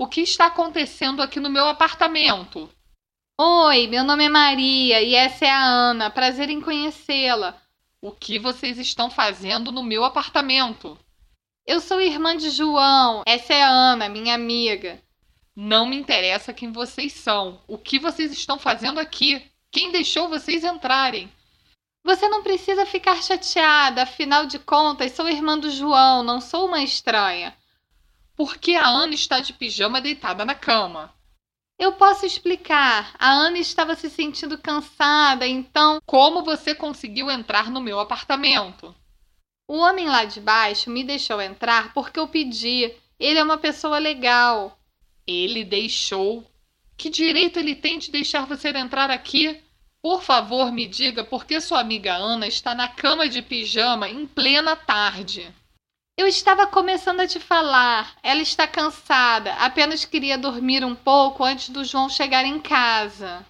O que está acontecendo aqui no meu apartamento? Oi, meu nome é Maria e essa é a Ana. Prazer em conhecê-la. O que vocês estão fazendo no meu apartamento? Eu sou irmã de João. Essa é a Ana, minha amiga. Não me interessa quem vocês são. O que vocês estão fazendo aqui? Quem deixou vocês entrarem? Você não precisa ficar chateada, afinal de contas, sou irmã do João, não sou uma estranha. Por que a Ana está de pijama deitada na cama? Eu posso explicar. A Ana estava se sentindo cansada, então. Como você conseguiu entrar no meu apartamento? O homem lá de baixo me deixou entrar porque eu pedi. Ele é uma pessoa legal. Ele deixou. Que direito ele tem de deixar você entrar aqui? Por favor, me diga por que sua amiga Ana está na cama de pijama em plena tarde. Eu estava começando a te falar. Ela está cansada, apenas queria dormir um pouco antes do João chegar em casa.